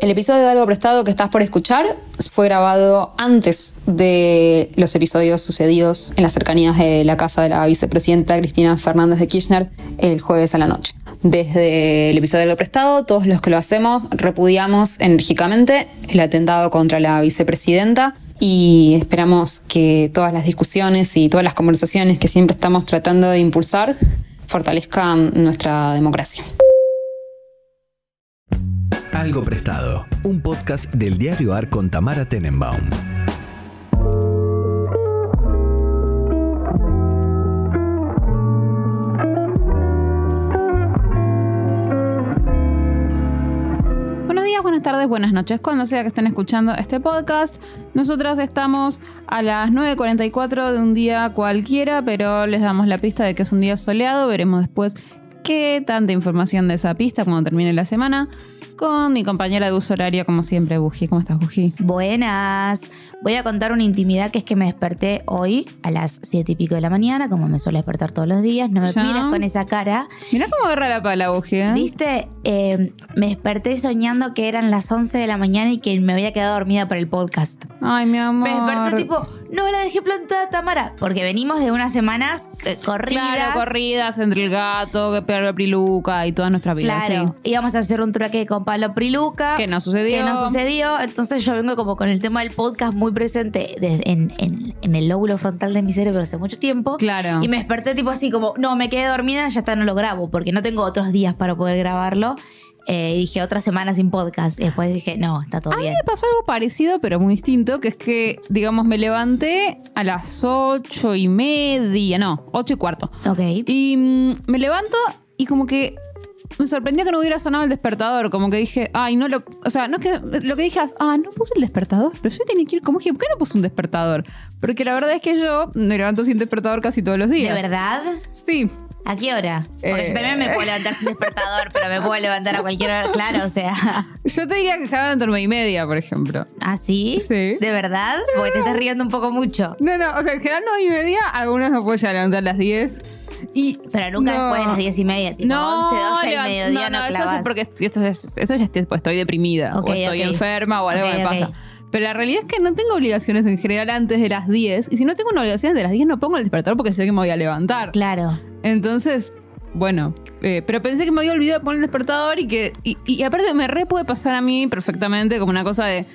El episodio de Algo Prestado que estás por escuchar fue grabado antes de los episodios sucedidos en las cercanías de la casa de la vicepresidenta Cristina Fernández de Kirchner el jueves a la noche. Desde el episodio de Algo Prestado, todos los que lo hacemos repudiamos enérgicamente el atentado contra la vicepresidenta y esperamos que todas las discusiones y todas las conversaciones que siempre estamos tratando de impulsar fortalezcan nuestra democracia. Algo Prestado, un podcast del diario AR con Tamara Tenenbaum. Buenos días, buenas tardes, buenas noches, cuando sea que estén escuchando este podcast. Nosotras estamos a las 9.44 de un día cualquiera, pero les damos la pista de que es un día soleado. Veremos después qué tanta información de esa pista cuando termine la semana con mi compañera de uso horario, como siempre, Buji. ¿Cómo estás, Buji? Buenas. Voy a contar una intimidad que es que me desperté hoy a las siete y pico de la mañana, como me suele despertar todos los días. No me Ya. mires con esa cara. Mirá cómo agarra la pala, Buji, ¿eh? ¿Viste? Eh, me desperté soñando que eran las 11 de la mañana y que me había quedado dormida por el podcast. Ay, mi amor. Me desperté tipo, no la dejé plantada Tamara. Porque venimos de unas semanas eh, corridas. Claro, corridas entre el gato, que Pablo Priluca y toda nuestra vida. Claro, íbamos a hacer un trueque con Pablo Priluca. Que no sucedió. Que no sucedió. Entonces yo vengo como con el tema del podcast muy presente desde- en, en- en el lóbulo frontal de mi cerebro hace mucho tiempo. Claro. Y me desperté tipo así como, no, me quedé dormida, ya está, no lo grabo, porque no tengo otros días para poder grabarlo. Eh, dije, otra semana sin podcast. Y después dije, no, está todo A mí bien. me pasó algo parecido, pero muy distinto, que es que, digamos, me levanté a las ocho y media, no, ocho y cuarto. Ok. Y mm, me levanto y como que me sorprendió que no hubiera sonado el despertador. Como que dije, ay, no lo. O sea, no es que lo que dije es, ah, no puse el despertador. Pero yo tenía que ir, como dije, ¿por qué no puse un despertador? Porque la verdad es que yo me levanto sin despertador casi todos los ¿De días. verdad? Sí. ¿A qué hora? Porque Eh. yo también me puedo levantar sin despertador, pero me puedo levantar a cualquier hora, claro, o sea. Yo te diría que cada entre nueve y media, por ejemplo. ¿Así? Sí. ¿De verdad? Porque te estás riendo un poco mucho. No, no, o sea, en general nueve y media, algunos llegar a levantar a las 10. Y Pero nunca No. después de las diez y media, tipo 11, 12 levant- del mediodía no, no, eso clavas. es porque esto es- eso ya estoy, pues, estoy deprimida o estoy enferma o algo Ok, me pasa. Pero la realidad es que no tengo obligaciones en general antes de las 10. Y si no tengo una obligación de las 10, no pongo el despertador porque sé que me voy a levantar. Claro. Entonces, bueno. eh, pero pensé que me había olvidado de poner el despertador y que. Y, y aparte me re puede pasar a mí perfectamente como una cosa de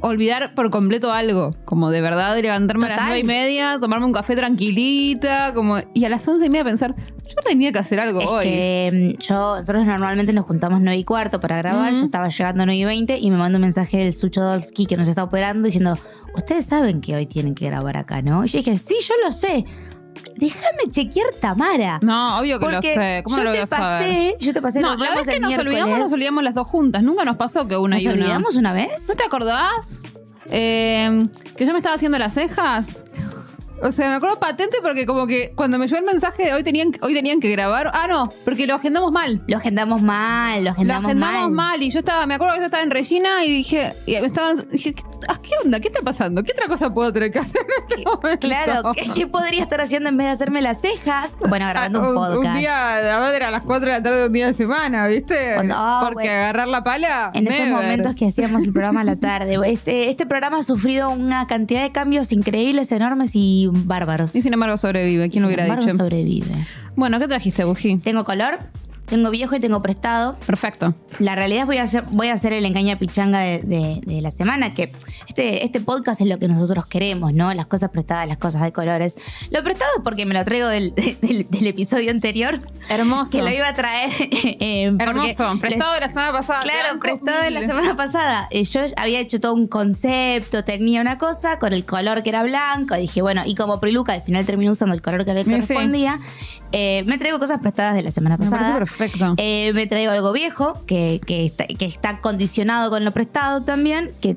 olvidar por completo algo. Como de verdad de levantarme a las Total. nueve y media, tomarme un café tranquilita, como. Y a las once y media pensar, yo tenía que hacer algo Es hoy. que mm, yo, nosotros normalmente nos juntamos 9 y cuarto para grabar. Yo estaba llegando a 9 y 20 y me mandó un mensaje del Sucho Dolsky que nos está operando diciendo: Ustedes saben que hoy tienen que grabar acá, ¿no? Y yo dije: Sí, yo lo sé. Déjame chequear Tamara. No, obvio que Porque lo sé. ¿Cómo yo lo voy te a saber? pasé, yo te pasé No, nos la vez que nos miércoles. olvidamos, nos olvidamos las dos juntas. Nunca nos pasó que una ¿Nos y una. olvidamos una vez? ¿No te acordás? Eh, que yo me estaba haciendo las cejas. O sea, me acuerdo patente porque como que cuando me llegó el mensaje de hoy tenían, hoy tenían que grabar. Ah, no, porque lo agendamos mal. Lo agendamos mal, lo Lo agendamos, agendamos mal. mal. y yo estaba, me acuerdo que yo estaba en Regina y dije, y estaban, dije, ¿qué, ¿qué onda? ¿Qué está pasando? ¿Qué otra cosa puedo tener que hacer en este momento? Claro, ¿qué, qué podría estar haciendo en vez de hacerme las cejas? Bueno, grabando un Ah, podcast. Un día, a ver, era a las 4 de la tarde de un día de semana, ¿viste? Cuando- ah, Porque bueno. agarrar la pala. En esos momentos que hacíamos el programa a la tarde. Este, este programa ha sufrido una cantidad de cambios increíbles, enormes y bárbaros. Y sin embargo sobrevive, ¿quién lo hubiera dicho? sobrevive. Bueno, ¿qué trajiste, Buji? Tengo color, tengo viejo y tengo prestado. Perfecto. La realidad es voy a hacer, voy a hacer el engaña pichanga de, de- de la semana, que este, este podcast es lo que nosotros queremos, ¿no? Las cosas prestadas, las cosas de colores. Lo prestado es porque me lo traigo del, del- del episodio anterior, Hermoso. que lo iba a traer. eh, Hermoso. les- Prestado de la semana pasada. Claro, prestado de la semana pasada. Eh, Yo había hecho todo un concepto, tenía una cosa con el color que era blanco. Dije, bueno, y como Priluca al final terminó usando el color que le sí. Eh, me traigo cosas prestadas de la semana Me pasada. perfecto. Eh, me traigo algo viejo que, que está, que está condicionado con lo prestado también. Que,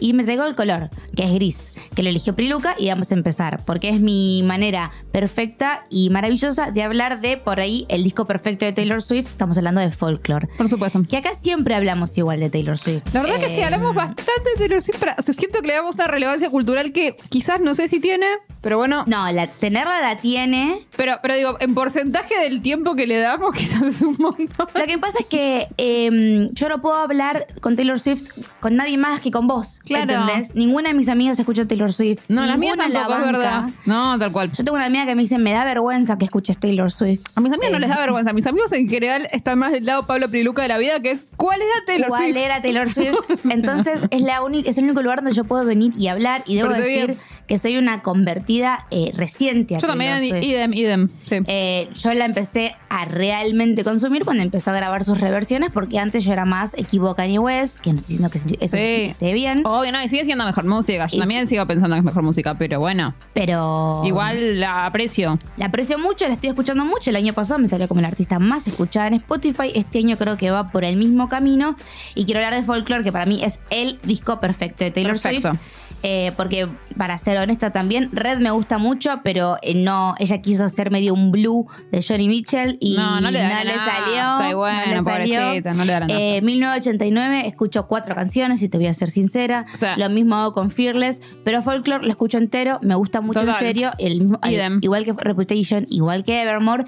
y me traigo el color, que es gris, que lo eligió Priluca. Y vamos a empezar, porque es mi manera perfecta y maravillosa de hablar de por ahí el disco perfecto de Taylor Swift. Estamos hablando de folklore. Por supuesto. Que acá siempre hablamos igual de Taylor Swift. La verdad que sí, Eh, hablamos bastante de Taylor Swift. pero, o sea, siento que le damos una relevancia cultural que quizás no sé si tiene, pero bueno. No, la, tenerla la tiene. Pero, pero digo, digo, en porcentaje del tiempo que le damos, quizás es un montón. Lo que pasa es que eh, yo no puedo hablar con Taylor Swift con nadie más que con vos. Claro. ¿Entendés? Ninguna de mis amigas escucha Taylor Swift. No, las mías la tampoco, es verdad. No, tal cual. Yo tengo una amiga que me dice, me da vergüenza que escuches Taylor Swift. A mis amigos no les da vergüenza. Mis amigos en general están más del lado Pablo Priluca de la vida, que es ¿cuál era Taylor ¿Cuál Swift? era Taylor Swift? Entonces es, la es el único lugar donde yo puedo venir y hablar. Y debo Pero decir bien. Que soy una convertida eh, reciente a Yo también, idem, idem. Sí. Eh, yo la empecé a realmente consumir cuando empezó a grabar sus reversiones, porque antes yo era más equipo Kanye West, que no estoy diciendo que eso Sí. esté bien, Obvio, no, y sigue siendo mejor música. Yo Y también sigo pensando que es mejor música, pero bueno. pero Igual la aprecio. la aprecio mucho, la estoy escuchando mucho. El año pasado me salió como la artista más escuchada en Spotify. Este año creo que va por el mismo camino. Y quiero hablar de Folklore, que para mí es el disco perfecto de Taylor Perfecto. Swift. Eh, porque, para ser honesta también, Red me gusta mucho, pero eh, no, ella quiso hacer medio un blue de Johnny Mitchell y No, no le da la salió. bueno, no le salió. pobrecita, no le da la nafta. Eh, 1989 escucho cuatro canciones, y te voy a ser sincera. O sea- Lo mismo hago con Fearless, pero Folklore lo escucho entero, me gusta mucho Total. en serio. El mismo, igual que Reputation, igual que Evermore.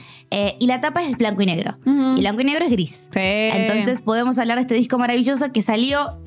y la tapa es blanco y negro. Y blanco y negro es gris. Sí. Entonces podemos hablar de este disco maravilloso que salió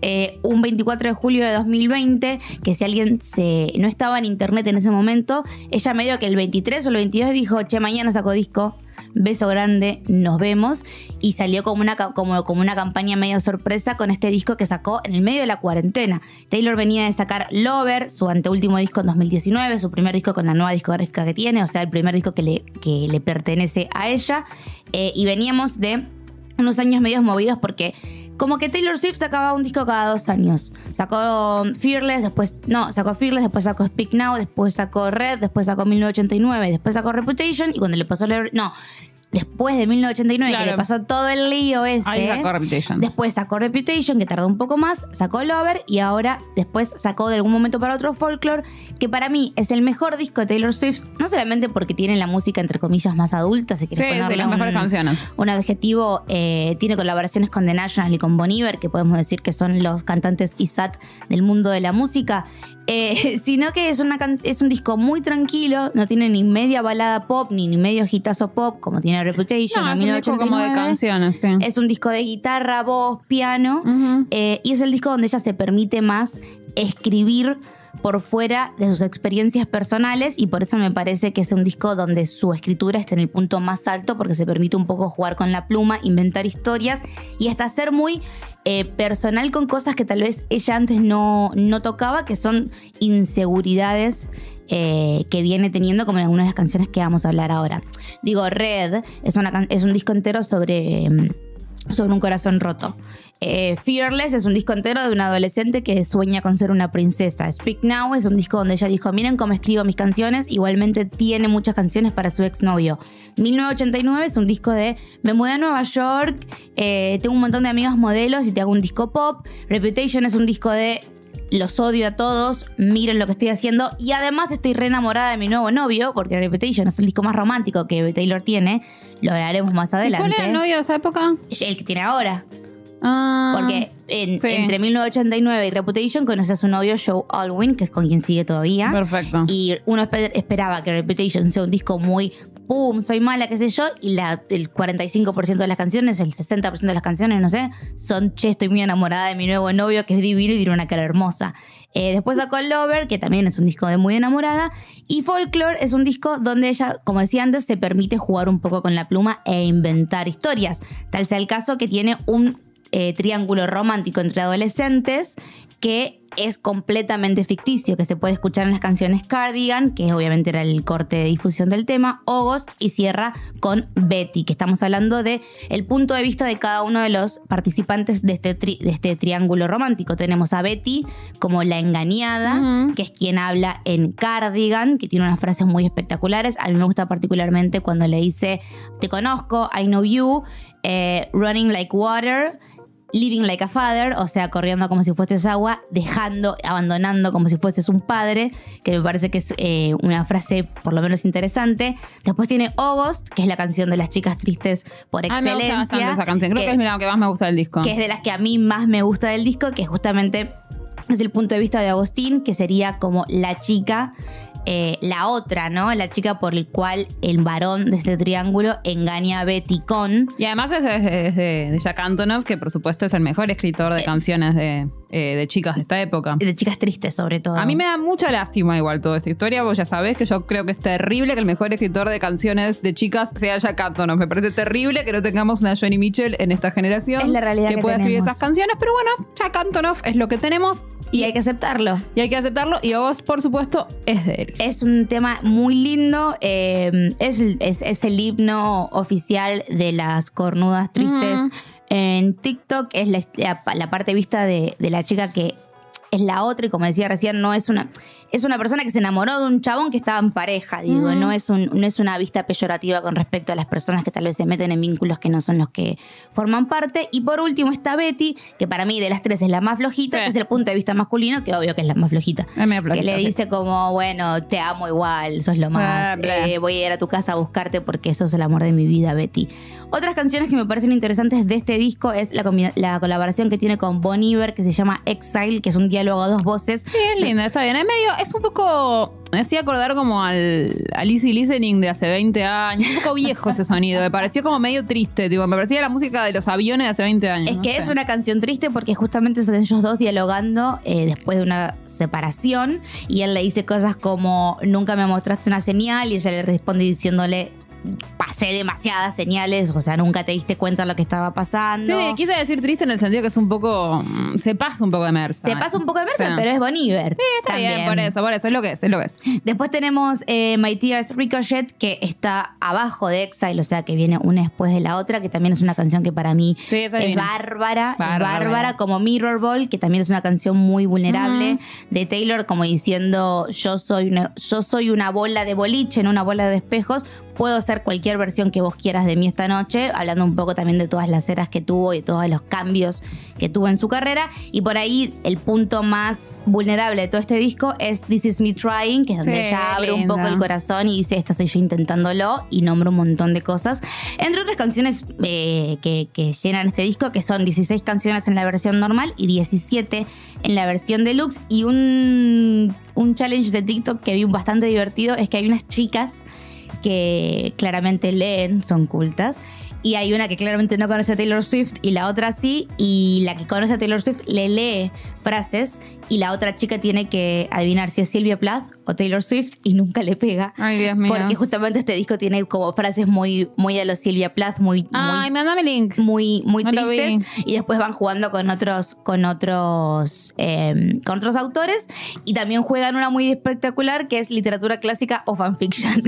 un 24 de julio de 2020, que si alguien se no estaba en internet en ese momento, ella medio que el 23 o el 22 dijo, che, mañana saco disco. Beso grande, nos vemos. Y salió como una, como, como una campaña medio sorpresa con este disco que sacó en el medio de la cuarentena. Taylor venía de sacar Lover, su anteúltimo disco en 2019, su primer disco con la nueva discográfica que tiene, o sea, el primer disco que le, que le pertenece a ella. Eh, y veníamos de unos años medios movidos porque como que Taylor Swift sacaba un disco cada dos años. Sacó Fearless, después, no, sacó Fearless, después sacó Speak Now, después sacó Red, después sacó 1989, después sacó Reputation y cuando le pasó. No, después de 1989 que Claro. le pasó todo el lío ese. Ahí sacó Reputation. Después sacó Reputation, que tardó un poco más, sacó Lover y ahora después sacó de algún momento para otro Folklore, que para mí es el mejor disco de Taylor Swift, no solamente porque tiene la música entre comillas más adulta, si Sí, quieres sí, ponerle las un- mejores canciones. un adjetivo, eh, tiene colaboraciones con The National y con Bon Iver, que podemos decir que son los cantantes ISAT del mundo de la música, eh, sino que es, una can- es un disco muy tranquilo, no tiene ni media balada pop, ni, ni medio hitazo pop, como tiene Reputation No, o es un disco como de 1989. canciones, sí. Es un disco de guitarra, voz, piano, eh, y es el disco donde ella se permite más escribir por fuera de sus experiencias personales y por eso me parece que es un disco donde su escritura está en el punto más alto porque se permite un poco jugar con la pluma, inventar historias y hasta ser muy eh, personal con cosas que tal vez ella antes no, no tocaba, que son inseguridades eh, que viene teniendo como en algunas de las canciones que vamos a hablar ahora. Digo, Red es, una, es un disco entero sobre... em, sobre un corazón roto. Eh, Fearless es un disco entero de una adolescente que sueña con ser una princesa. Speak Now es un disco donde ella dijo, miren cómo escribo mis canciones. Igualmente tiene muchas canciones para su exnovio. 1989 es un disco de, me mudé a Nueva York, eh, tengo un montón de amigos modelos y te hago un disco pop. Reputation es un disco de... Los odio a todos, miren lo que estoy haciendo y además estoy re enamorada de mi nuevo novio porque Reputation es el disco más romántico que Taylor tiene, lo hablaremos más ¿Y adelante. ¿Cuál era el novio de esa época? El que tiene ahora. Ah, Porque en- sí. entre 1989 y Reputation conoce a su novio Joe Alwyn, que es con quien sigue todavía. Perfecto. Y uno espe- esperaba que Reputation sea un disco muy pum, soy mala, qué sé yo, y la, el 45% de las canciones, el 60% de las canciones, no sé, son che, estoy muy enamorada de mi nuevo novio, que es divino y tiene una cara hermosa. Eh, después sacó Lover, que también es un disco de muy enamorada, y Folklore es un disco donde ella, como decía antes, se permite jugar un poco con la pluma e inventar historias. Tal sea el caso que tiene un eh, triángulo romántico entre adolescentes que es completamente ficticio, que se puede escuchar en las canciones Cardigan, que obviamente era el corte de difusión del tema, August y cierra con Betty, que estamos hablando de el punto de vista de cada uno de los participantes de este, tri- de este triángulo romántico. Tenemos a Betty como la engañada, que es quien habla en Cardigan, que tiene unas frases muy espectaculares. A mí me gusta particularmente cuando le dice, te conozco, I know you, eh, running like water. Living like a father, o sea, corriendo como si fueses agua, dejando, abandonando como si fueses un padre, que me parece que es eh, una frase por lo menos interesante. Después tiene August, que es la canción de las chicas tristes por Ah, me gusta excelencia. bastante esa canción. Creo que, es la que más me gusta del disco. que es de las que a mí más me gusta del disco, que justamente es el punto de vista de Agustín, que sería como la chica eh, la otra, ¿no? La chica por el cual el varón de este triángulo engaña a Betty con. Y además es, es- es de, de Jack Antonoff, que por supuesto es el mejor escritor de canciones de, eh, de chicas de esta época. De chicas tristes, sobre todo. A mí me da mucha lástima igual toda esta historia, vos ya sabés que yo creo que es terrible que el mejor escritor de canciones de chicas sea Jack Antonoff. Me parece terrible que no tengamos una Johnny Mitchell en esta generación Es la realidad que pueda escribir esas canciones, pero bueno, Jack Antonoff es lo que tenemos Y hay que aceptarlo. y hay que aceptarlo y vos, por supuesto, es de él. Es un tema muy lindo. eh, es, el- es- es el himno oficial de las cornudas tristes. En TikTok. Es la, parte vista de la chica que es la otra y como decía recién, no es una... Es una persona que se enamoró de un chabón que estaba en pareja, digo, no, es un, no es una vista peyorativa con respecto a las personas que tal vez se meten en vínculos que no son los que forman parte. Y por último está Betty, que para mí de las tres es la más flojita, Sí. que es el punto de vista masculino, que obvio que es la más flojita que le sí. dice como, bueno, te amo igual, sos lo más, Ah, eh, voy a ir a tu casa a buscarte porque sos el amor de mi vida, Betty. Otras canciones que me parecen interesantes de este disco es la, la colaboración que tiene con Bon Iver, que se llama Exile, que es un diálogo dos voces. Sí, es linda, está bien. Es medio, es un poco. Me hacía acordar como al, al Easy Listening de hace 20 años. Un poco viejo ese sonido. Me pareció como medio triste. Tipo, me parecía la música de los aviones de hace 20 años. Es no que sé. es una canción triste porque justamente son ellos dos dialogando eh, después de una separación y él le dice cosas como nunca me mostraste una señal y ella le responde diciéndole pasé demasiadas señales, o sea, nunca te diste cuenta de lo que estaba pasando. Sí, quise decir triste en el sentido que es un poco. mm, Se pasa un poco de mersa. Se pasa un poco de Sí. pero es Bon Iver. Sí, está bien, también. por eso, por eso. Es lo que es, es lo que es. Después tenemos eh, My Tears Ricochet, que está abajo de Exile, o sea, que viene una después de la otra, que también es una canción que para mí Sí, es es divina. bárbara, es Bárbara. bárbara, como Mirror Ball, que también es una canción muy vulnerable, de Taylor, como diciendo, yo soy, una, yo soy una bola de boliche, en una bola de espejos, puedo ser cualquier versión que vos quieras de mí esta noche, hablando un poco también de todas las eras que tuvo y todos los cambios que tuvo en su carrera. Y por ahí el punto más vulnerable de todo este disco es This Is Me Trying, que es donde Sí, ella abre un poco el corazón y dice, esta soy yo intentándolo, y nombra un montón de cosas. Entre otras canciones eh, que, que llenan este disco, que son 16 canciones en la versión normal y 17 en la versión deluxe. Y un, un challenge de TikTok que vi bastante divertido es que hay unas chicas que claramente leen, son cultas. Y hay una que claramente no conoce a Taylor Swift y la otra sí. Y la que conoce a Taylor Swift le lee frases y la otra chica tiene que adivinar si es Silvia Plath o Taylor Swift y nunca le pega. Ay, Dios mío. Porque justamente este disco tiene como frases muy, muy a los Silvia Plath, muy, Ay, muy mandame link. muy, No tristes y después van jugando con otros con otros eh, con otros autores y también juegan una muy espectacular que es literatura clásica o fanfiction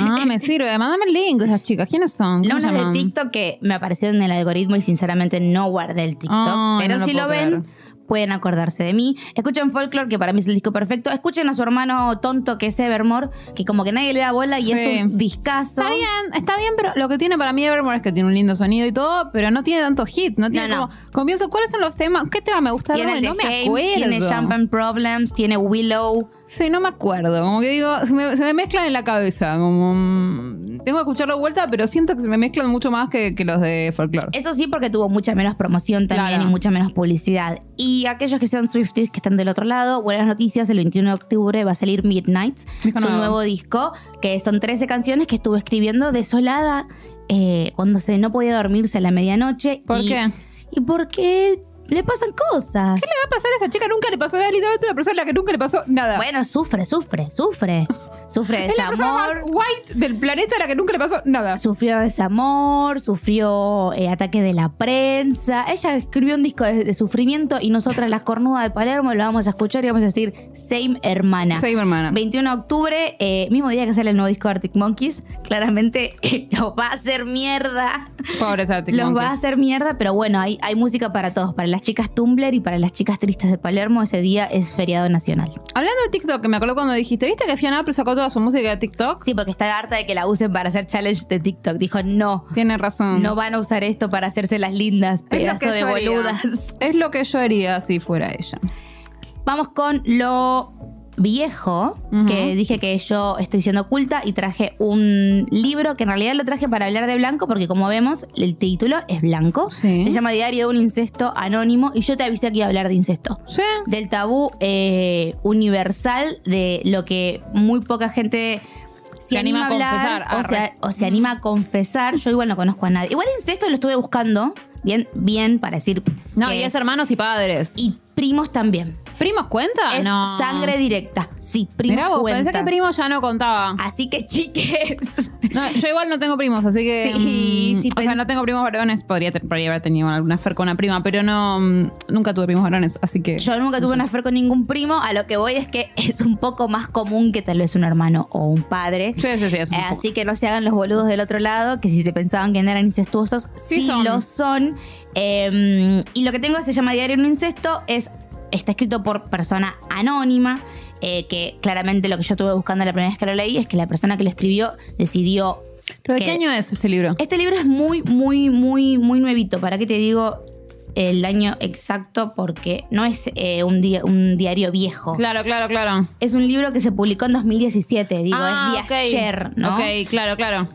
Ah, me sirve. Mándame el link de esas chicas. ¿Quiénes son? ¿Cómo unas de? TikTok que me aparecieron en el algoritmo y sinceramente no guardé el TikTok pero no si lo ven creer. Pueden acordarse de mí. Escuchen Folklore, que para mí es el disco perfecto. Escuchen a su hermano tonto, que es Evermore, que como que nadie le da bola y Sí. es un discazo. Está bien, está bien, pero lo que tiene para mí Evermore es que tiene un lindo sonido y todo, pero no tiene tanto hit. No tiene No, no. como. Comienzo, ¿cuáles son los temas? ¿Qué tema me gusta? de Tiene el no me Fame, acuerdo. tiene Champagne Problems, tiene Willow. Sí, no me acuerdo. Como que digo, se me, se me mezclan en la cabeza. Como. mm, Tengo que escucharlo de vuelta, pero siento que se me mezclan mucho más que, que los de folklore. Eso sí, porque tuvo mucha menos promoción también Claro. y mucha menos publicidad. Y aquellos que sean Swifties que están del otro lado, buenas noticias, el 21 de octubre va a salir Midnights, Disco su nuevo. nuevo disco, que son 13 canciones que estuve escribiendo desolada eh, cuando se no podía dormirse a la medianoche. ¿Por y, qué? Y porque le pasan cosas. ¿Qué le va a pasar a esa chica? Nunca le pasó nada. Literalmente una persona a la que nunca le pasó nada. Bueno, sufre, sufre, sufre. Sufre es la persona más desamor. white del planeta a la que nunca le pasó nada. Sufrió desamor, sufrió eh, ataque de la prensa. Ella escribió un disco de, de sufrimiento y nosotras, las cornudas de Palermo, lo vamos a escuchar y vamos a decir, same hermana. Same hermana. 21 de octubre, eh, mismo día que sale el nuevo disco de Arctic Monkeys, claramente los va a hacer mierda. Pobres Arctic Los va a Monkeys. hacer mierda, pero bueno, hay, hay música para todos. Para las chicas Tumblr y para las chicas tristes de Palermo, ese día es feriado nacional. Hablando de TikTok, que me acuerdo cuando dijiste, ¿viste que Fiona Apple sacó toda su música de TikTok? Sí, porque está harta de que la usen para hacer challenge de TikTok. Dijo, no, Tiene razón. no van a usar esto para hacerse las lindas, pedazo de haría. boludas. Es lo que yo haría si fuera ella. Vamos con lo viejo, que dije que yo estoy siendo oculta y traje un libro que en realidad lo traje para hablar de blanco, porque como vemos, el título es blanco. Sí. Se llama Diario de un incesto anónimo y yo te avisé que iba a hablar de incesto. Sí. Del tabú eh, universal, de lo que muy poca gente se anima a hablar, confesar, o, sea, o se anima a confesar. Yo igual no conozco a nadie. Igual incesto lo estuve buscando, bien, bien, para decir. No, que- y es hermanos y padres. y primos también. ¿Primos cuenta? Es no. sangre directa. Sí, primos Mirá vos, cuentan. pensé que primos ya no contaba. Así que, chiques. No, yo igual no tengo primos, así que. Sí, mm, sí, o sea, no tengo primos varones. Podría, podría haber tenido alguna fer con una prima, pero no. mm, Nunca tuve primos varones, así que. Yo nunca tuve una fer con ningún primo. A lo que voy es que es un poco más común que tal vez un hermano o un padre. Sí, sí, sí. es un Eh, poco. así que no se hagan los boludos del otro lado, que si se pensaban que no eran incestuosos, sí, Sí son. lo son. Eh, y lo que tengo se llama Diario un Incesto, es, está escrito por persona anónima, eh, que claramente lo que yo estuve buscando la primera vez que lo leí es que la persona que lo escribió decidió... ¿Pero de qué año es este libro? Este libro es muy, muy, muy, muy nuevito. ¿Para qué te digo el año exacto? Porque no es eh, un, di- un diario viejo. Claro, claro, claro. Es un libro que se publicó en 2017, digo, Ah, es de ok. ayer, ¿no? Ok, claro, claro.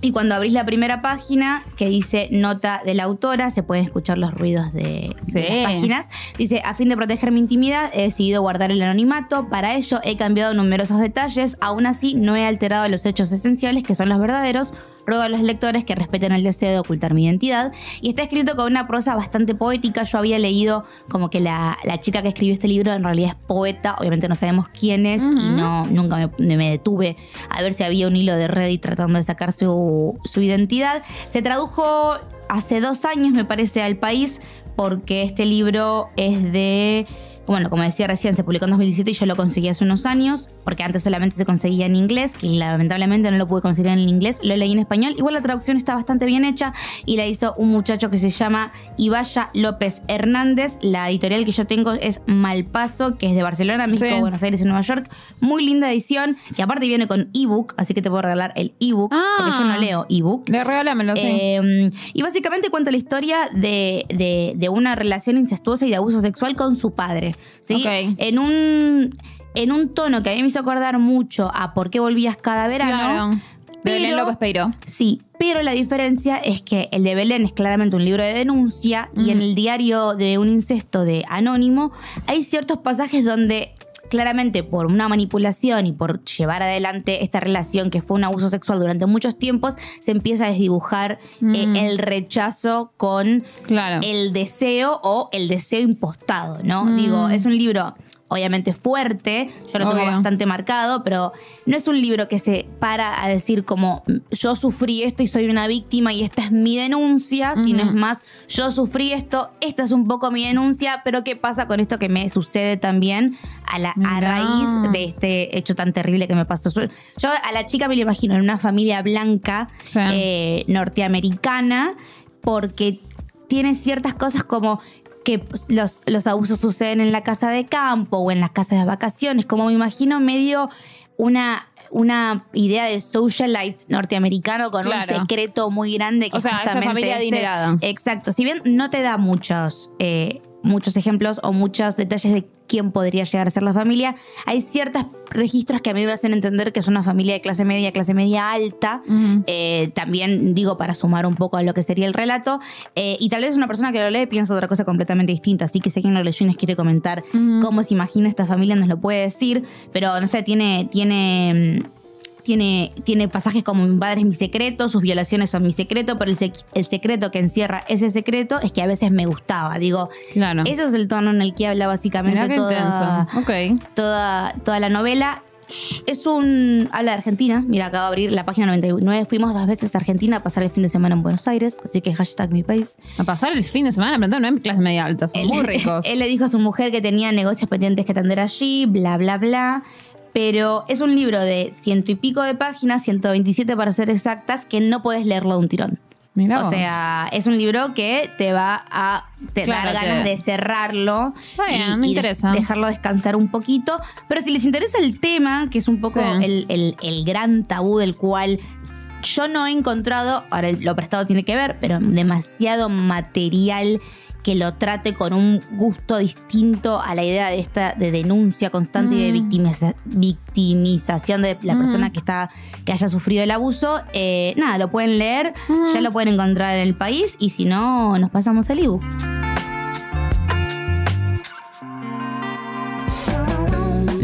Y cuando abrís la primera página, que dice nota de la autora, se pueden escuchar los ruidos de, de las páginas. Dice, a fin de proteger mi intimidad, he decidido guardar el anonimato. Para ello, he cambiado numerosos detalles. Aún así, no he alterado los hechos esenciales, que son los verdaderos. Ruego a los lectores que respeten el deseo de ocultar mi identidad. Y está escrito con una prosa bastante poética. Yo había leído como que la, la chica que escribió este libro en realidad es poeta. Obviamente no sabemos quién es y no, nunca me, me detuve a ver si había un hilo de Reddit tratando de sacar su, su identidad. Se tradujo hace dos años, me parece, al país porque este libro es de... Bueno, como decía recién, se publicó en 2017 y yo lo conseguí hace unos años, porque antes solamente se conseguía en inglés, que lamentablemente no lo pude conseguir en inglés, lo leí en español. Igual la traducción está bastante bien hecha y la hizo un muchacho que se llama Ibaya López Hernández. La editorial que yo tengo es Malpaso, que es de Barcelona, México, Sí. Buenos Aires y Nueva York. Muy linda edición, que aparte viene con ebook, así que te puedo regalar el ebook, Ah. porque yo no leo ebook. Le regálamelo, sí. Eh, y básicamente cuenta la historia de, de- de una relación incestuosa y de abuso sexual con su padre. ¿Sí? En un. En un tono que a mí me hizo acordar mucho a por qué volvías cada verano. claro. De pero- Belén López Peiro. Sí, pero la diferencia es que el de Belén es claramente un libro de denuncia y en el diario de un incesto de Anónimo hay ciertos pasajes donde claramente por una manipulación y por llevar adelante esta relación que fue un abuso sexual durante muchos tiempos, se empieza a desdibujar eh, Mm. el rechazo con Claro. el deseo o el deseo impostado, ¿no? Mm. Digo, es un libro obviamente fuerte, yo lo tengo Obvio. bastante marcado, pero no es un libro que se para a decir como yo sufrí esto y soy una víctima y esta es mi denuncia, sino es más, yo sufrí esto, esta es un poco mi denuncia, pero ¿qué pasa con esto que me sucede también a, la, a raíz de este hecho tan terrible que me pasó? Yo a la chica me lo imagino en una familia blanca Sí. eh, norteamericana porque tiene ciertas cosas como que los, los abusos suceden en la casa de campo o en las casas de vacaciones, como me imagino medio una, una idea de socialites norteamericano con un secreto muy grande que O sea, esa justamente familia este- adinerada. Exacto, si bien no te da muchos, eh, muchos ejemplos o muchos detalles de quién podría llegar a ser la familia, hay ciertos registros que a mí me hacen entender que es una familia de clase media, clase media alta, eh, también digo para sumar un poco a lo que sería el relato. eh, y tal vez una persona que lo lee piensa otra cosa completamente distinta. Así que si alguien lo leyó y nos quiere comentar cómo se imagina esta familia, nos lo puede decir. Pero no sé, tiene. tiene mm, tiene, tiene pasajes como mi padre es mi secreto, sus violaciones son mi secreto, pero el, sec- el secreto que encierra ese secreto es que a veces me gustaba. Digo, Claro. ese es el tono en el que habla básicamente toda, toda, toda la novela. Es un. Habla de Argentina. Mira, acabo de abrir la página 99. Fuimos dos veces a Argentina a pasar el fin de semana en Buenos Aires. Así que hashtag mi país. A pasar el fin de semana, pero no es clase media alta, son muy ricos. él le dijo a su mujer que tenía negocios pendientes que atender allí, bla, bla, bla. Pero es un libro de ciento y pico de páginas, 127 para ser exactas, que no puedes leerlo de un tirón. Mirá O sea, es un libro que te va a te Claro, dar ganas de cerrarlo bien, de- interesa. dejarlo descansar un poquito. Pero si les interesa el tema, que es un poco Sí. el, el- el gran tabú del cual yo no he encontrado, ahora lo prestado tiene que ver, pero demasiado material que lo trate con un gusto distinto a la idea de esta de denuncia constante y de Mm. victimiza- victimización de la persona que está que haya sufrido el abuso. Eh, nada, lo pueden leer, ya lo pueden encontrar en el país y si no, nos pasamos el ebook.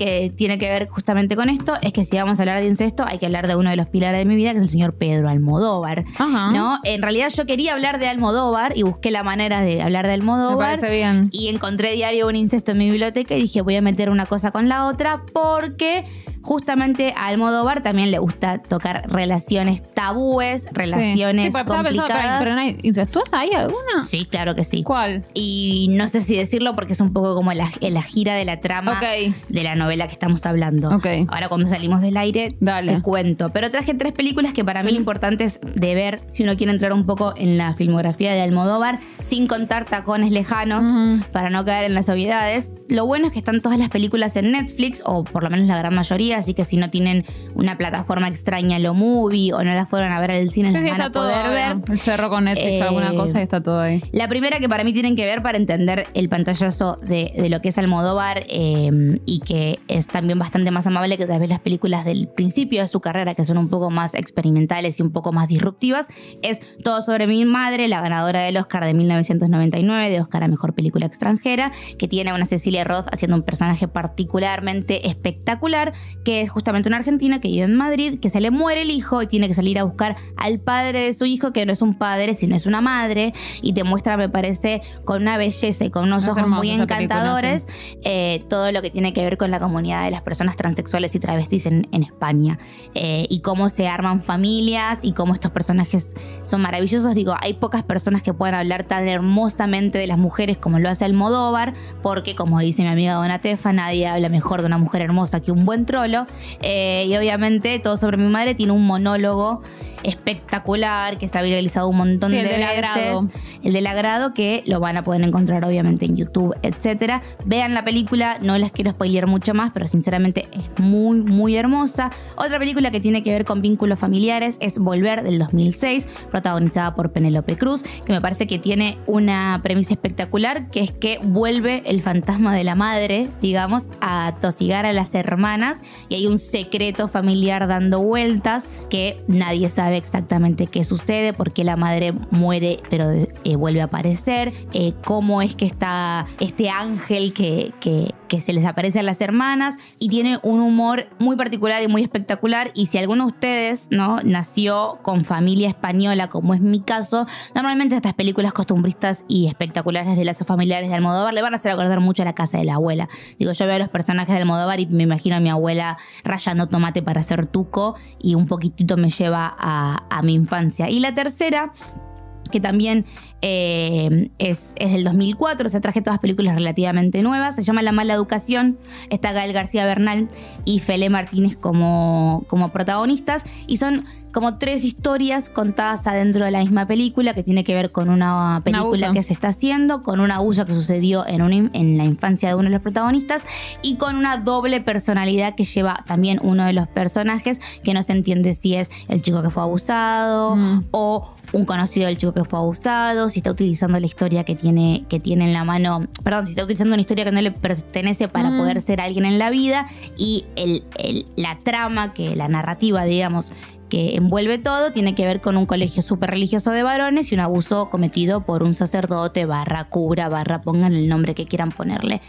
que tiene que ver justamente con esto, es que si vamos a hablar de incesto, hay que hablar de uno de los pilares de mi vida, que es el señor Pedro Almodóvar. Ajá. ¿No? En realidad yo quería hablar de Almodóvar y busqué la manera de hablar de Me Almodóvar. parece bien. Y encontré diario un incesto en mi biblioteca y dije, voy a meter una cosa con la otra porque justamente a Almodóvar también le gusta tocar relaciones tabúes, relaciones Sí, pero pensando, complicadas. pero, pero incestuosa hay alguna? Sí, claro que sí. ¿Cuál? Y no sé si decirlo porque es un poco como la, la gira de la trama de la novela que estamos hablando. Ok. Ahora cuando salimos del aire Dale. te cuento. Pero traje tres películas que para mí importantes de ver si uno quiere entrar un poco en la filmografía de Almodóvar sin contar tacones lejanos para no caer en las obviedades. Lo bueno es que están todas las películas en Netflix o por lo menos la gran mayoría, así que si no tienen una plataforma extraña, lo movie o no las fueron a ver al cine, Sí, las sí, van está a todo. poder ver. El cerro con Netflix, Eh, alguna cosa y está todo ahí. La primera que para mí tienen que ver para entender el pantallazo de, de lo que es Almodóvar eh, y que es también bastante más amable que tal vez las películas del principio de su carrera, que son un poco más experimentales y un poco más disruptivas, es Todo sobre mi madre, la ganadora del Oscar de 1999, de Oscar a Mejor Película Extranjera, que tiene a una Cecilia Roth haciendo un personaje particularmente espectacular, que es justamente una argentina que vive en Madrid, que se le muere el hijo y tiene que salir a buscar al padre de su hijo, que no es un padre, sino es una madre, y te muestra, me parece, con una belleza y con unos Es ojos muy película, encantadores, eh, todo lo que tiene que ver con la comunidad de las personas transexuales y travestis en, España. Eh, y cómo se arman familias y cómo estos personajes son maravillosos. Digo, hay pocas personas que puedan hablar tan hermosamente de las mujeres como lo hace Almodóvar, porque como dice mi amiga Donatefa, nadie habla mejor de una mujer hermosa que un buen trolo. Eh, y obviamente todo sobre mi madre tiene un monólogo espectacular que se ha viralizado un montón Sí, de el del veces. agrado. El del agrado que lo van a poder encontrar obviamente en YouTube, etcétera. Vean la película, no les quiero spoilear mucho más, pero sinceramente es muy, muy hermosa. Otra película que tiene que ver con vínculos familiares es Volver del 2006, protagonizada por Penélope Cruz, que me parece que tiene una premisa espectacular, que es que vuelve el fantasma de la madre, digamos, a tosigar a las hermanas y hay un secreto familiar dando vueltas que nadie sabe exactamente qué sucede, por qué la madre muere pero eh, vuelve a aparecer, eh, cómo es que está este ángel que, que, que se les aparece a las hermanas y tiene un humor muy particular y muy espectacular y si alguno de ustedes no nació con familia española como es mi caso, normalmente estas películas costumbristas y espectaculares de lazos familiares de Almodóvar le van a hacer acordar mucho a la casa de la abuela. Digo, yo veo a los personajes de Almodóvar y me imagino a mi abuela rayando tomate para hacer tuco y un poquitito me lleva a, a mi infancia. Y la tercera que también eh, es, es del 2004, o sea, traje todas películas relativamente nuevas, se llama La Mala Educación, está Gael García Bernal y Fele Martínez como, como protagonistas, y son como tres historias contadas adentro de la misma película, que tiene que ver con una película que se está haciendo, con un abuso que sucedió en, un en la infancia de uno de los protagonistas, y con una doble personalidad que lleva también uno de los personajes, que no se entiende si es el chico que fue abusado Mm. o un conocido del chico que fue abusado, si está utilizando la historia que tiene, que tiene en la mano, perdón, si está utilizando una historia que no le pertenece para Mm. poder ser alguien en la vida y el, el- la trama, que la narrativa, digamos, que envuelve todo, tiene que ver con un colegio súper religioso de varones y un abuso cometido por un sacerdote barra cura, barra pongan el nombre que quieran ponerle.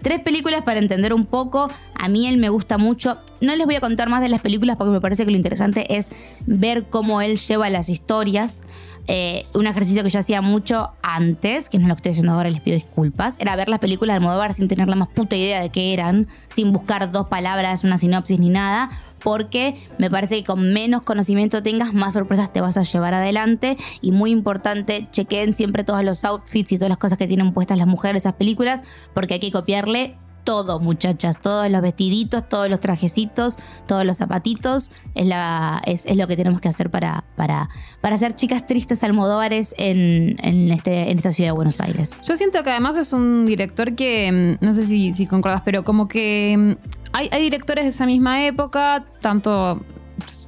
Tres películas para entender un poco. A mí él me gusta mucho. No les voy a contar más de las películas porque me parece que lo interesante es ver cómo él lleva las historias. Eh, un ejercicio que yo hacía mucho antes, que no lo estoy haciendo ahora, les pido disculpas, era ver las películas de Almodóvar sin tener la más puta idea de qué eran, sin buscar dos palabras, una sinopsis ni nada, porque me parece que con menos conocimiento tengas, más sorpresas te vas a llevar adelante. Y muy importante, chequen siempre todos los outfits y todas las cosas que tienen puestas las mujeres esas películas, porque hay que copiarle todo, muchachas. Todos los vestiditos, todos los trajecitos, todos los zapatitos. Es, la, es, es lo que tenemos que hacer para, para, para ser chicas tristes almodóvares en, en, este, en esta ciudad de Buenos Aires. Yo siento que además es un director que, mm, no sé si, si pero como que mm, hay, hay directores de esa misma época, tanto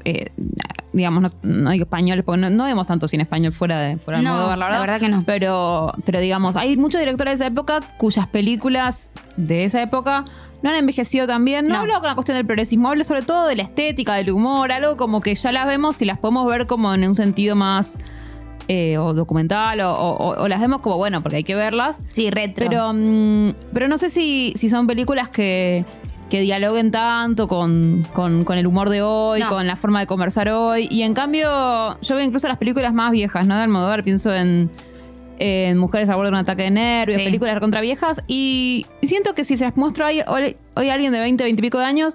eh, digamos, no, no digo españoles, porque no, no vemos tanto cine español fuera de fuera No, Almodóvar, la la verdad. verdad que no. Pero, pero digamos, hay muchos directores de esa época cuyas películas de esa época no han envejecido tan bien. No, No. hablo con la cuestión del progresismo, hablo sobre todo de la estética, del humor, algo como que ya las vemos y las podemos ver como en un sentido más eh, o documental o, o- o las vemos como, bueno, porque hay que verlas. Sí, retro. Pero, mm, pero no sé si, si son películas que, que dialoguen tanto con, con- con el humor de hoy, No. con la forma de conversar hoy. Y en cambio, yo veo incluso las películas más viejas, ¿no? De Almodóvar, pienso en, en Mujeres a bordo de un ataque de nervios, Sí. películas contra viejas. Y siento que si se las muestro hoy, hoy, hoy a alguien de 20, 20 y pico de años,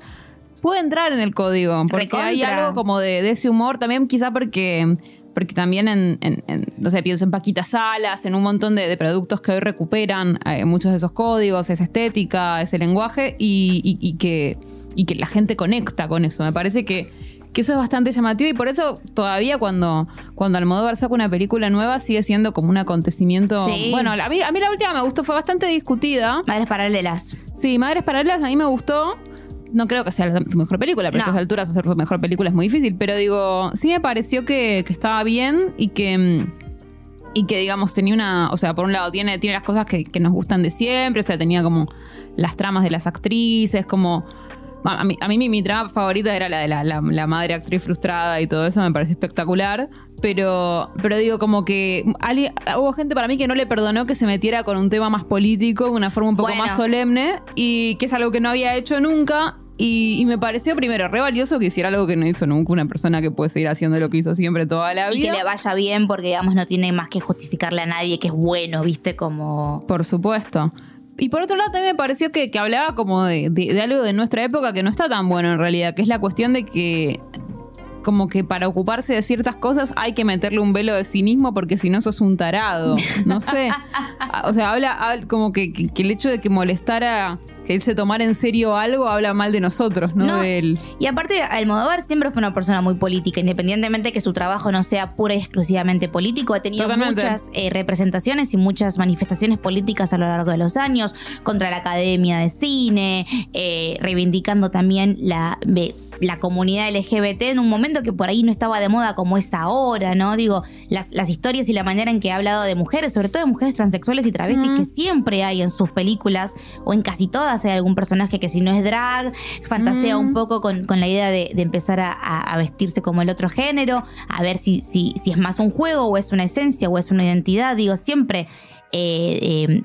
puede entrar en el código. Porque hay algo como de, de ese humor también, quizá porque... Porque también en, en- en- no sé, pienso en Paquita Salas, en un montón de, de productos que hoy recuperan eh, muchos de esos códigos, esa estética, ese lenguaje, y, y- y que, y que la gente conecta con eso. Me parece que, que eso es bastante llamativo y por eso todavía cuando, cuando Almodóvar saca una película nueva sigue siendo como un acontecimiento... Sí. Bueno, a mí, a mí la última me gustó, fue bastante discutida. Madres paralelas. Sí, Madres Paralelas a mí me gustó. No creo que sea la- su mejor película, pero a estas alturas hacer su mejor película es muy difícil. Pero digo, sí me pareció que, que estaba bien y que. mm, Y que, digamos, tenía una. O sea, por un lado, tiene, tiene las cosas que, que nos gustan de siempre. O sea, tenía como las tramas de las actrices, como. A mí, a mí mi, mi trama favorita era la de la, la- la madre actriz frustrada y todo eso, me parece espectacular. Pero, pero digo, como que alguien- hubo gente para mí que no le perdonó que se metiera con un tema más político, de una forma un poco Bueno. más solemne, y que es algo que no había hecho nunca. Y, y me pareció primero re valioso que hiciera algo que no hizo nunca una persona que puede seguir haciendo lo que hizo siempre toda la Y vida. que le vaya bien porque, digamos, no tiene más que justificarle a nadie que es bueno, ¿viste? Como... Por supuesto. Y por otro lado también me pareció que, que hablaba como de, de- de algo de nuestra época que no está tan bueno en realidad, que es la cuestión de que como que para ocuparse de ciertas cosas hay que meterle un velo de cinismo porque si no sos un tarado. No sé. O sea, habla, como que, el hecho de que molestara, que él se tomara en serio algo, habla mal de nosotros, no, No. de él. Y aparte, Almodóvar siempre fue una persona muy política, independientemente que su trabajo no sea pura y exclusivamente político. Ha tenido Totalmente. muchas eh, representaciones y muchas manifestaciones políticas a lo largo de los años contra la Academia de Cine, eh, reivindicando también la, la comunidad LGBT en un momento que por ahí no estaba de moda como es ahora, ¿no? Digo, las, las historias y la manera en que ha hablado de mujeres, sobre todo de mujeres transexuales y travestis, Mm. que siempre hay en sus películas o en casi todas hay algún personaje que si no es drag, fantasea Mm. un poco con, con la idea de, de empezar a, vestirse como el otro género, a ver si, si, si es más un juego o es una esencia o es una identidad. Digo, siempre eh, eh,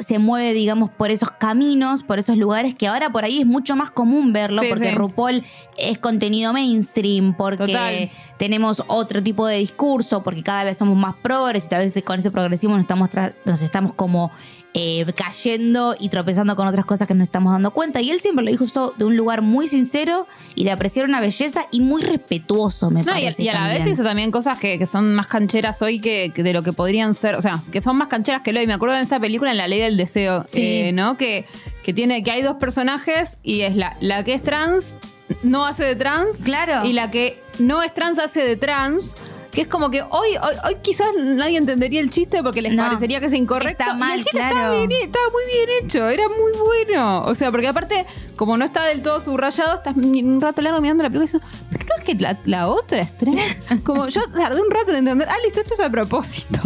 se mueve, digamos, por esos caminos, por esos lugares que ahora por ahí es mucho más común verlo, Sí, porque sí. RuPaul es contenido mainstream, porque Total. tenemos otro tipo de discurso, porque cada vez somos más progres y tal vez con ese progresismo nos estamos, tra- nos estamos como eh, cayendo y tropezando con otras cosas que nos estamos dando cuenta. Y él siempre lo dijo esto de un lugar muy sincero y de apreciar una belleza y muy respetuoso, me No, y, a- parece. y a la vez hizo también cosas que, que son más cancheras hoy que, que de lo que podrían ser, o sea, que son más cancheras que lo hoy. Me acuerdo en esta película, en La Ley del Deseo, Sí. eh, ¿no? Que, que tiene, que hay dos personajes y es la, la que es trans, no hace de trans, Claro. y la que no es trans hace de trans. Que es como que hoy, hoy, hoy quizás nadie entendería el chiste porque les No, parecería que es incorrecto. está y mal, el chiste estaba, bien, estaba muy bien hecho, era muy bueno. O sea, porque aparte, como no está del todo subrayado, estás un rato largo mirando la película y dices, pero no es que la, la otra es trans. Como yo tardé un rato en entender, ah, listo, esto es a propósito.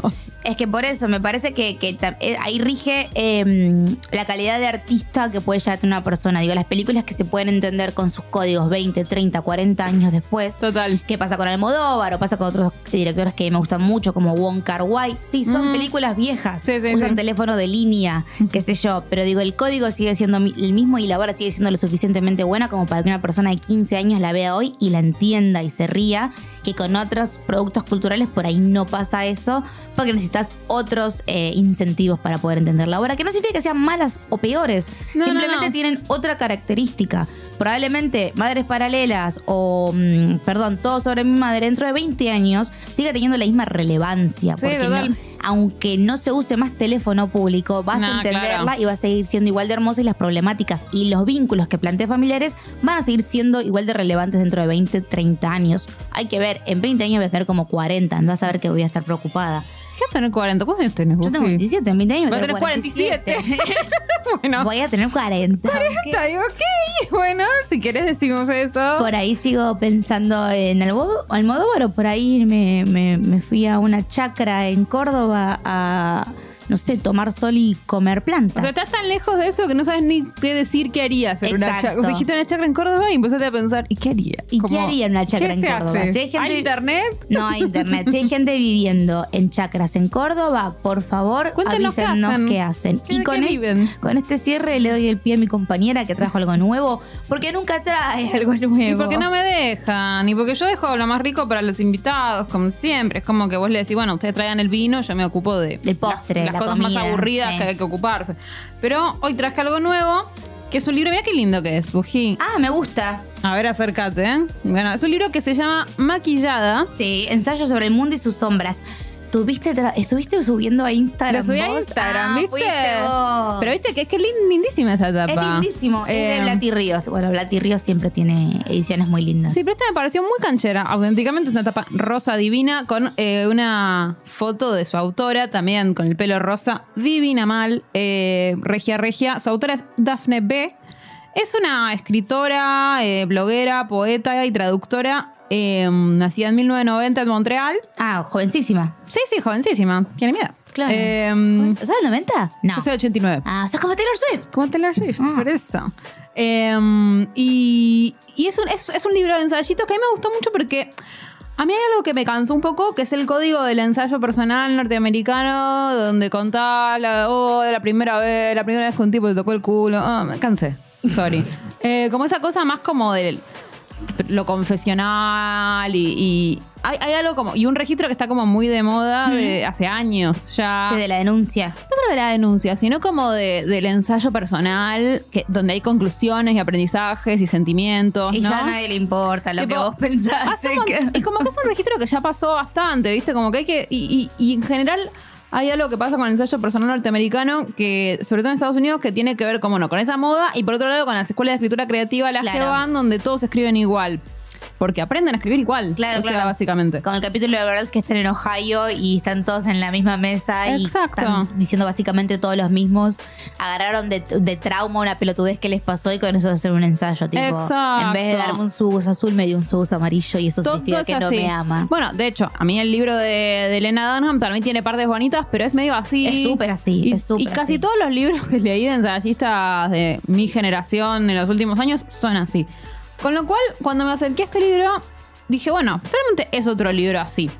Es que por eso me parece que, que eh, ahí rige eh, la calidad de artista que puede llegar a tener una persona. Digo, las películas que se pueden entender con sus códigos 20, 30, 40 años después. Total. ¿Qué pasa con Almodóvar o pasa con otros directores que me gustan mucho como Wong Kar Wai? Sí, son Mm. películas viejas. Sí, sí, usan sí. teléfono de línea, qué sé yo. Pero digo, el código sigue siendo el mismo y la obra sigue siendo lo suficientemente buena como para que una persona de 15 años la vea hoy y la entienda y se ría. Que con otros productos culturales por ahí no pasa eso, porque necesitas otros eh, incentivos para poder entender la obra, que no significa que sean malas o peores, No, simplemente no, no. tienen otra característica. Probablemente Madres Paralelas o, mm, perdón, Todo sobre mi madre dentro de 20 años siga teniendo la misma relevancia. Sí, porque no- aunque no se use más teléfono público, vas a entenderla claro. y va a seguir siendo igual de hermosa y las problemáticas y los vínculos que plantea familiares van a seguir siendo igual de relevantes dentro de 20, 30 años. Hay que ver, en 20 años voy a tener como 40, andás a ver que voy a estar preocupada. ¿Qué vas a tener 40? ¿Cuántos años tenés? Yo tengo 27, en 20 años Vas voy a tener 47. bueno, Voy a tener 40. ¿ok? está bien, ok. Bueno, si querés decimos eso. Por ahí sigo pensando en Almodóvar o por ahí me, me- me fui a una chacra en Córdoba a, no sé, tomar sol y comer O plantas. sea, estás tan lejos de eso que no sabes ni qué decir qué harías en una Exacto. chacra. O sea, dijiste una chacra en Córdoba y empezaste a pensar, ¿y qué haría? ¿Y qué haría en una chacra ¿qué en Córdoba? hace? Si hay gente- internet? No hay internet. Si hay gente viviendo en chacras en Córdoba, por favor, Cuéntenos qué hacen. qué hacen. ¿De Y con, qué viven? con este cierre le doy el pie a mi compañera que trajo algo nuevo, porque nunca trae algo nuevo. Y porque no me dejan, y porque yo dejo lo más rico para los invitados, como siempre. Es como que vos le decís, bueno, ustedes traigan el vino, yo me ocupo de Del postre, las la cosas más aburridas sí. que hay que ocuparse. Pero hoy traje algo nuevo, que es un libro, mira qué lindo que es, Bují. Ah, me gusta. A ver, acércate, ¿eh? Bueno, es un libro que se llama Maquillada. Sí, ensayo sobre el mundo y sus sombras. ¿Tuviste tra- ¿Estuviste subiendo a Instagram? Lo subí a vos? Instagram, Ah, ¿viste? vos. Pero viste que es que es lin- lindísima esa es tapa. lindísimo. es Eh, de Blati Ríos. Bueno, Blati Ríos siempre tiene ediciones muy lindas. Sí, pero esta me pareció muy canchera. Auténticamente es una tapa rosa divina con eh, una foto de su autora, también con el pelo rosa, divina mal, eh, regia regia. Su autora es Daphne B. Es una escritora, eh, bloguera, poeta y traductora. Eh, nacida en 1990 en Montreal. Ah, jovencísima. Sí, sí, jovencísima. Tiene miedo. Claro. Eh, ¿Sos del 90? No. yo soy 89. Ah, sos como Taylor Swift. Como Taylor Swift, Ah. por eso. Eh, y y es, un, es, es un libro de ensayitos que a mí me gustó mucho porque a mí hay algo que me cansó un poco, que es el código del ensayo personal norteamericano, donde contás la, oh, la primera vez, la primera vez que un tipo te tocó el culo. Ah, me cansé. Sorry. Eh, como esa cosa más como del lo confesional y, y hay, hay algo como y un registro que está como muy de moda de hace años ya Sí, de la denuncia. no solo de la denuncia, sino como de- del ensayo personal, que, donde hay conclusiones y aprendizajes y sentimientos. Y ¿no? ya a nadie le importa lo Tipo, que vos pensaste. mon- que- Y como que es un registro que ya pasó bastante, ¿viste? Como que hay que. Y, y- y en general. Hay algo que pasa con el ensayo personal norteamericano que, sobre todo en Estados Unidos, que tiene que ver como no, con esa moda y por otro lado con las escuelas de escritura creativa, las que Claro. van, donde todos escriben igual. Porque aprenden a escribir igual. Claro, o sea, claro. básicamente. Con el capítulo de Girls que están en Ohio y están todos en la misma mesa y Exacto. están diciendo básicamente todos los mismos. Agarraron de, de trauma una pelotudez que les pasó y con eso hacen un ensayo. Tipo, Exacto. en vez de darme un subus azul, me dio un subus amarillo y eso Todo significa que no así. me ama. Bueno, de hecho, a mí el libro de, de Elena Dunham también tiene partes bonitas, pero es medio así. Es súper así, Y, es y casi así. todos los libros que leí de ensayistas de mi generación en los últimos años son así. Con lo cual, cuando me acerqué a este libro, dije, bueno, solamente es otro libro así.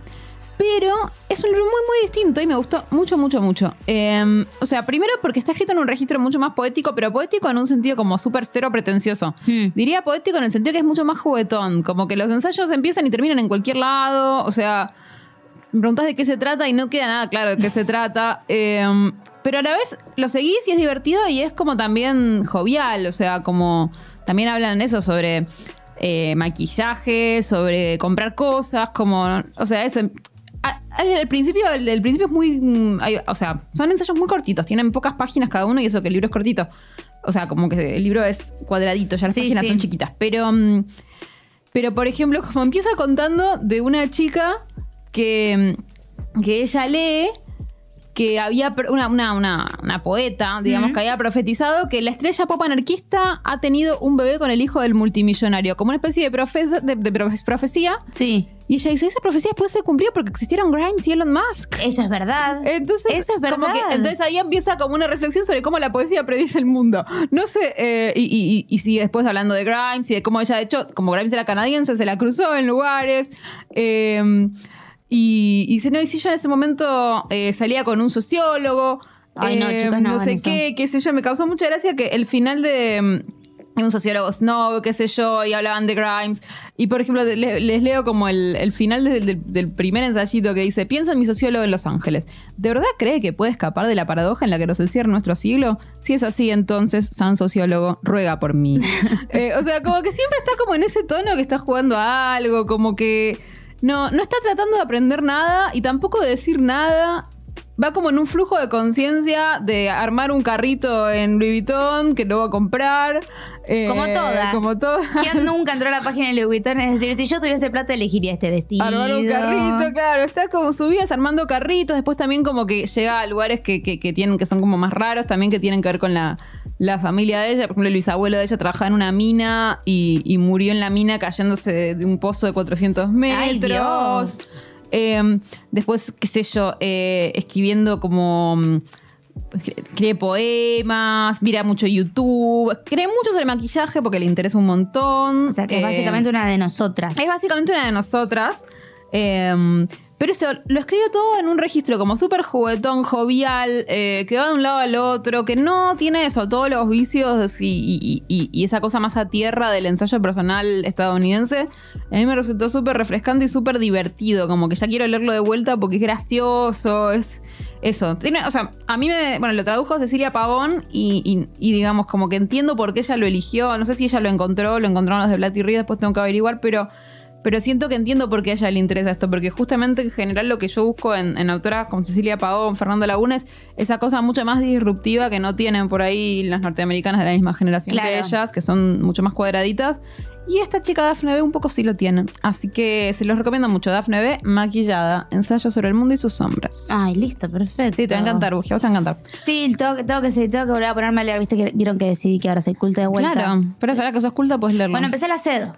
Pero es un libro muy, muy distinto y me gustó mucho, mucho, mucho. Eh, o sea, primero porque está escrito en un registro mucho más poético, pero poético en un sentido como súper cero pretencioso. Hmm. Diría poético en el sentido que es mucho más juguetón, como que los ensayos empiezan y terminan en cualquier lado, o sea, me preguntás de qué se trata y no queda nada claro de qué se trata, eh, pero a la vez lo seguís y es divertido y es como también jovial, o sea, como también hablan eso sobre eh, maquillaje, sobre comprar cosas, como, o sea, eso... al principio, el, el principio es muy. mm, hay- o sea, son ensayos muy cortitos, tienen pocas páginas cada uno y eso que el libro es cortito. O sea, como que el libro es cuadradito, ya las Sí, páginas sí. son chiquitas. Pero, mm, pero, por ejemplo, como empieza contando de una chica que, mm, que ella lee que había una, una, una, una poeta, digamos, que había profetizado que la estrella pop anarquista ha tenido un bebé con el hijo del multimillonario, como una especie de, profes- de- de profe- profecía. Sí, Y ella dice, esa profecía después se cumplió porque existieron Grimes y Elon Musk. eso es verdad. Entonces, Eso es como que- verdad. entonces ahí empieza como una reflexión sobre cómo la poesía predice el mundo. No sé, eh, y, y, y, y sigue después hablando de Grimes y de cómo ella, de hecho, como Grimes era canadiense, se la cruzó en lugares. eh, y, y dice, no, y si yo en ese momento eh, salía con un sociólogo. Ay, no, eh, no sé qué, qué sé yo, me causó mucha gracia que el final de... mm, un sociólogo snob, qué sé yo, y hablaban de Grimes. Y por ejemplo, le- les leo como el, el final del, del- del primer ensayito que dice: Pienso en mi sociólogo en Los Ángeles. ¿De verdad cree que puede escapar de la paradoja en la que nos encierra nuestro siglo? Si es así, entonces, San Sociólogo, ruega por mí. Eh, o sea, como que siempre está como en ese tono que está jugando a algo, como que no, no está tratando de aprender nada y tampoco de decir nada. Va como en un flujo de conciencia de armar un carrito en Louis Vuitton que lo va a comprar. eh, Como todas. Como todas. ¿Quién nunca entró a la página de Louis Vuitton? Es decir, si yo tuviese plata, elegiría este vestido. Armar un carrito, claro. Está como subidas armando carritos. Después también como que llega a lugares que, que- que tienen, que son como más raros, también que tienen que ver con la, la familia de ella. Por ejemplo, el bisabuelo de ella trabajaba en una mina y, y murió en la mina cayéndose de, de un pozo de 400 metros. Ay, Dios. Eh, después, qué sé yo, eh, escribiendo como... mm, Escribe poemas, mira mucho YouTube, cree mucho sobre maquillaje porque le interesa un montón. O sea, que es Eh, básicamente una de nosotras. es básicamente una de nosotras. eh, pero eso lo escribe todo en un registro como súper juguetón, jovial, eh, que va de un lado al otro, que no tiene eso, todos los vicios y, y- y- y esa cosa más a tierra del ensayo personal estadounidense. A mí me resultó súper refrescante y súper divertido, como que ya quiero leerlo de vuelta porque es gracioso, es eso. O sea, a mí me, bueno, lo tradujo Cecilia Pavón y, digamos como que entiendo por qué ella lo eligió, no sé si ella lo encontró, lo encontraron los de Blatty Río, después tengo que averiguar, pero... Pero siento que entiendo por qué a ella le interesa esto, porque justamente en general lo que yo busco en, en autoras como Cecilia Pavón, Fernando Laguna, es esa cosa mucho más disruptiva que no tienen por ahí las norteamericanas de la misma generación que ellas, que son mucho más cuadraditas. Y esta chica Dafne B un poco sí lo tiene. Así que se los recomiendo mucho. Dafne B, maquillada, ensayo sobre el mundo y sus sombras. Ay, listo, perfecto. sí, te va a encantar, Bugia, vos te va a encantar. Sí, tengo que, tengo que, sí, tengo que volver a ponerme a leer. Viste que vieron que decidí que ahora soy culta de vuelta. Claro, pero ahora que sos culta puedes leerlo. Bueno, empecé la sed.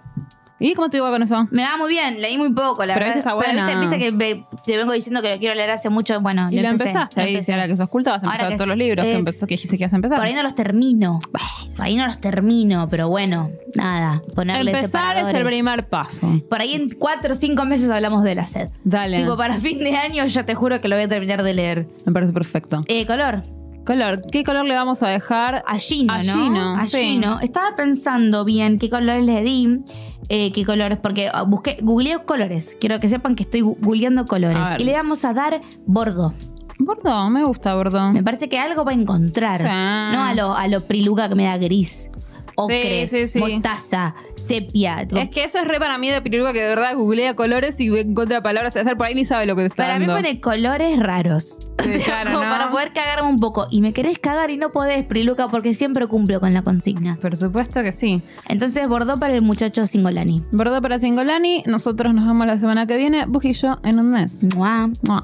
¿Y cómo te iba con eso? Me va muy bien, leí muy poco, la Pero verdad. esa está buena. viste, viste que me- te vengo diciendo que lo quiero leer hace mucho. Bueno, Y lo la empecé, empezaste lo ahí, empecé. si ahora que sos culta vas a Ahora empezar que todos sí. los libros que, empezó, que dijiste que ibas a empezar. Por ahí no los termino. Por ahí no los termino, pero bueno, nada. Ponerle Empezar es separadores. el primer paso. Por ahí en cuatro o cinco meses hablamos de la sed. Dale. Tipo, para fin de año ya te juro que lo voy a terminar de leer. Me parece perfecto. Eh, color. Color. ¿Qué color le vamos a dejar? A Gino, A ¿no? Gino, sí. Estaba pensando bien qué colores le di. eh, qué colores, porque ah, busqué, googleé colores. Quiero que sepan que estoy googleando colores. Y le vamos a dar bordo. Bordo, me gusta Bordo. Me parece que algo va a encontrar. Sí. No a lo, a lo priluca que me da gris. Ocre, Sí, sí, sí. mostaza, sepia. Es que eso es re para mí de piruga que de verdad googlea colores y encuentra palabras de hacer por ahí ni sabe lo que está Para mí dando. pone colores raros. O Sí, sea, claro, como ¿no? para poder cagarme un poco. Y me querés cagar y no podés, Priluca, porque siempre cumplo con la consigna. Por supuesto que sí. Entonces, bordó para el muchacho Singolani. Bordo para Singolani. Nosotros nos vemos la semana que viene. Bujillo en un mes. Mua. Mua.